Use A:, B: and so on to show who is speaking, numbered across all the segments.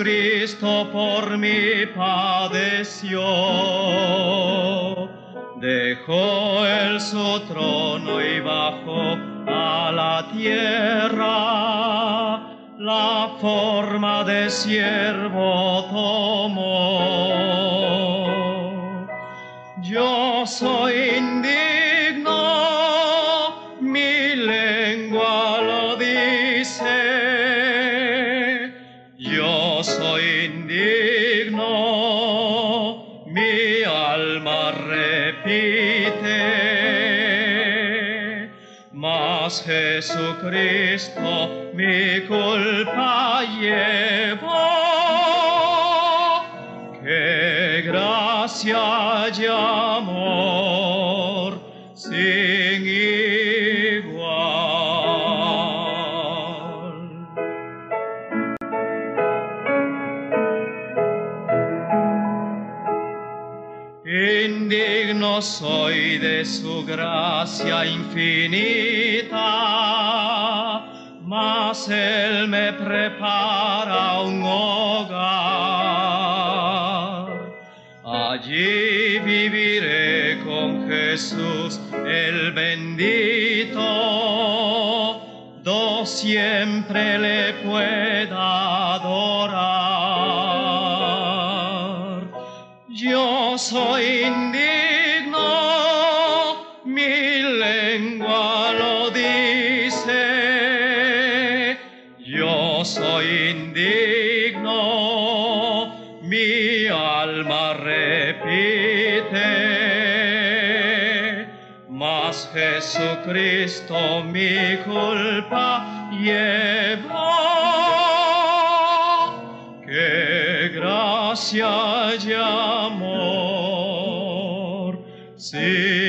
A: Cristo por
B: mí padeció. Dejó él su trono y bajó a la tierra, la forma de siervo tomó. Yo soy Jesucristo mi culpa llevó. Qué gracia y soy de su gracia infinita, mas Él me prepara un hogar. Allí viviré con Jesús el bendito, do siempre le pueda adorar. Yo soy Jesucristo mi culpa llevó. Qué gracia y amor sin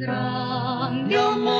C: Grande amor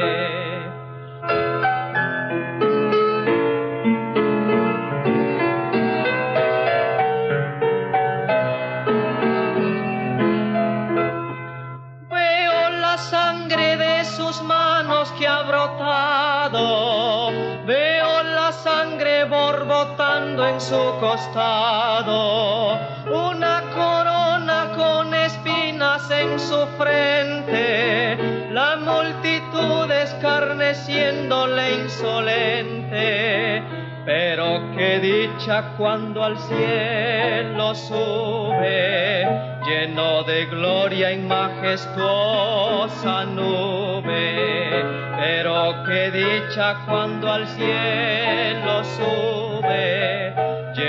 B: Su costado. Una corona con espinas en su frente. La multitud escarneciéndole insolente. Pero qué dicha cuando al cielo sube, lleno de gloria en majestuosa nube. Pero qué dicha cuando al cielo sube,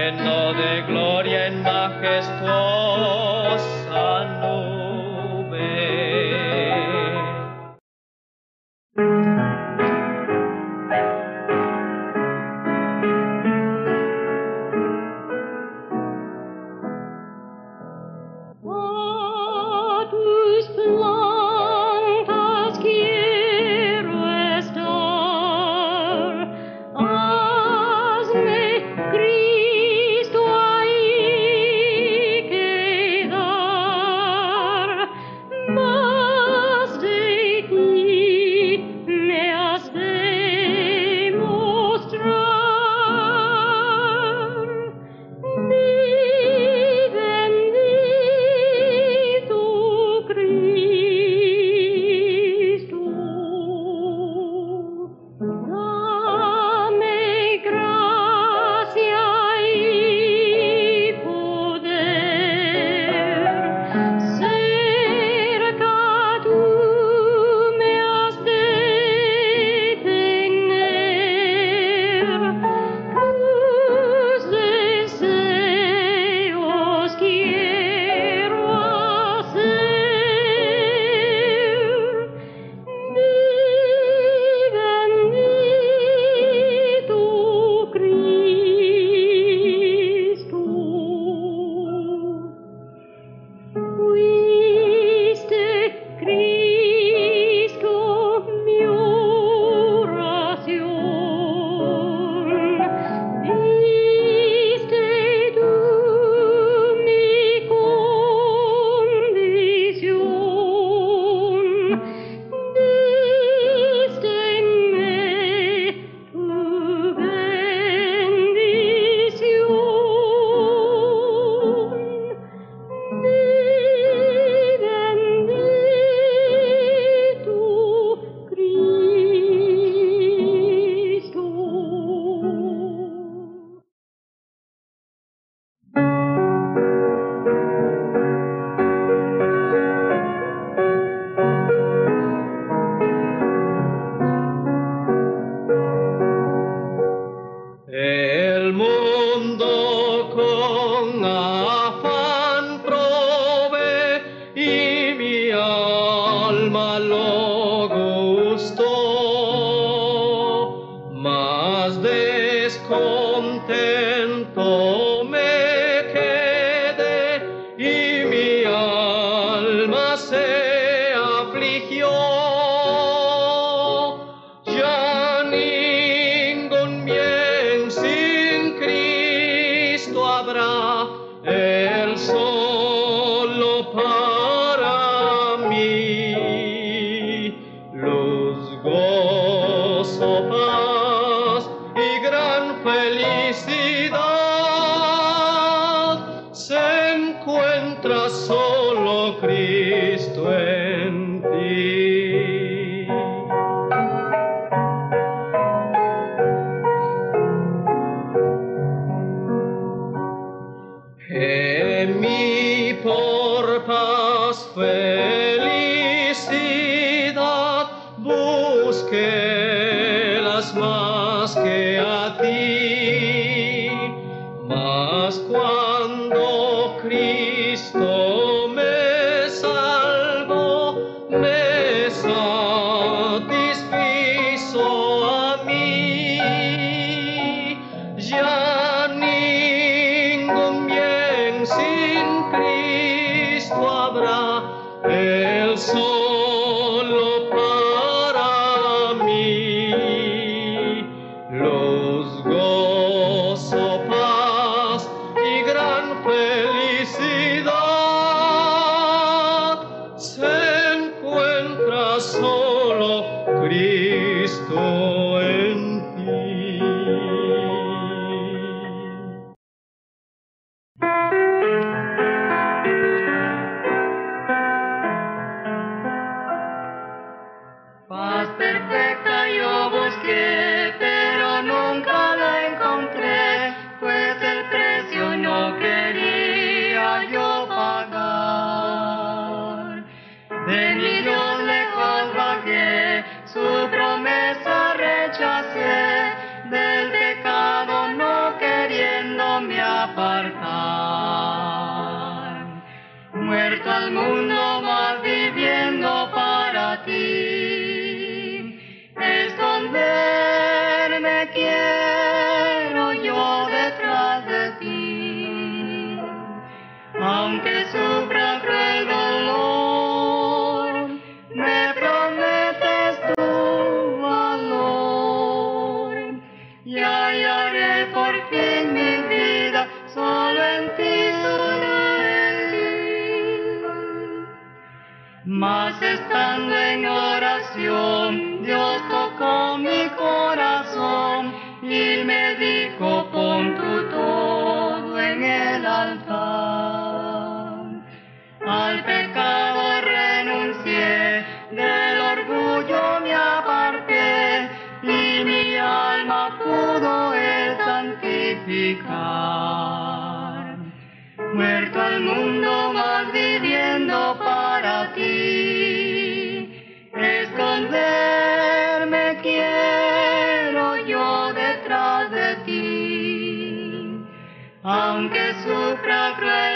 B: lleno de gloria en majestuosa mundo en
D: oración, Dios tocó mi corazón y me dijo, pon tu todo en el altar. Al pecado renuncié, del orgullo me aparté y mi alma pudo él santificar. Muerto al mundo, más viviendo perderme quiero yo detrás de ti, aunque sufra cruel.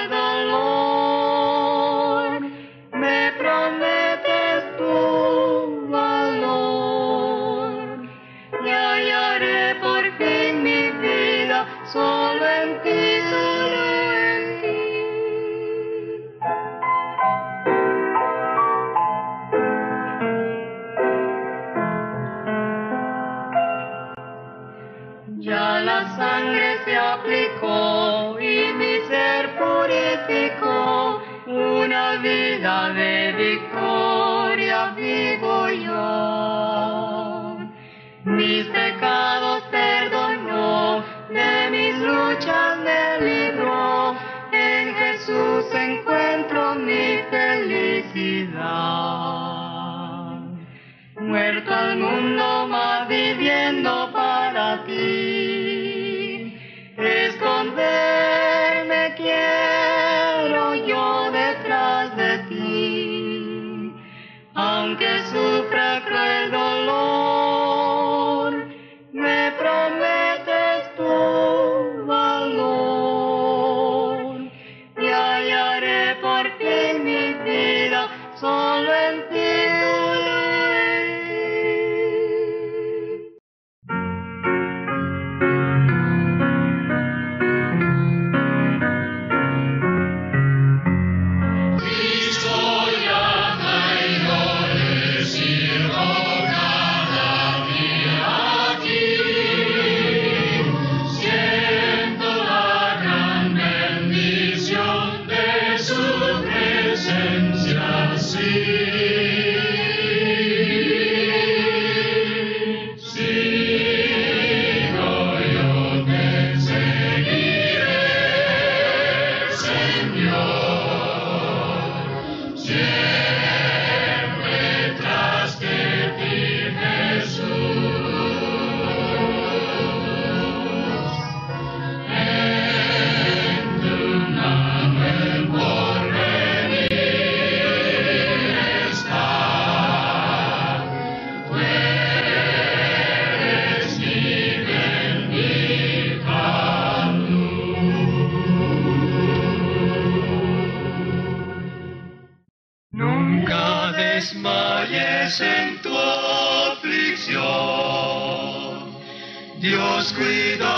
D: victoria vivo yo. Mis pecados perdonó, de mis luchas me libró. En Jesús encuentro mi felicidad. Muerto al mundo, más viviendo guida.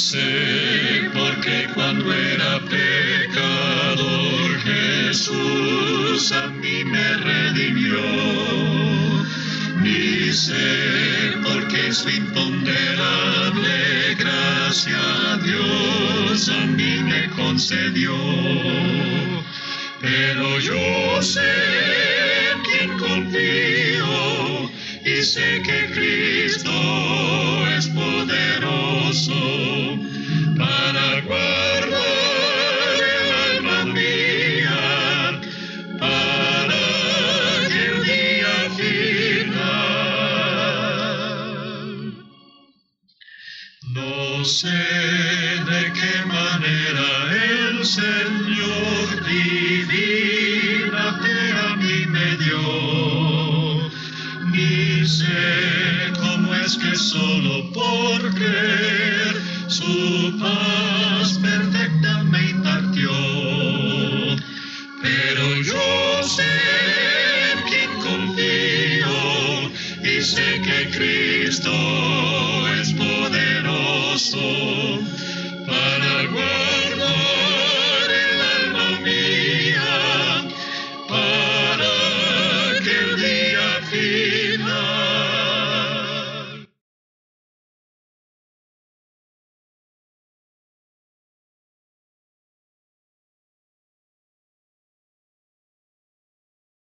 E: Sé, porque cuando era pecador Jesús a mí me redimió. Ni sé, porque su imponderable gracia Dios a mí me concedió. Pero yo sé manera el Señor divina te a mí me dio, ni sé cómo es que solo por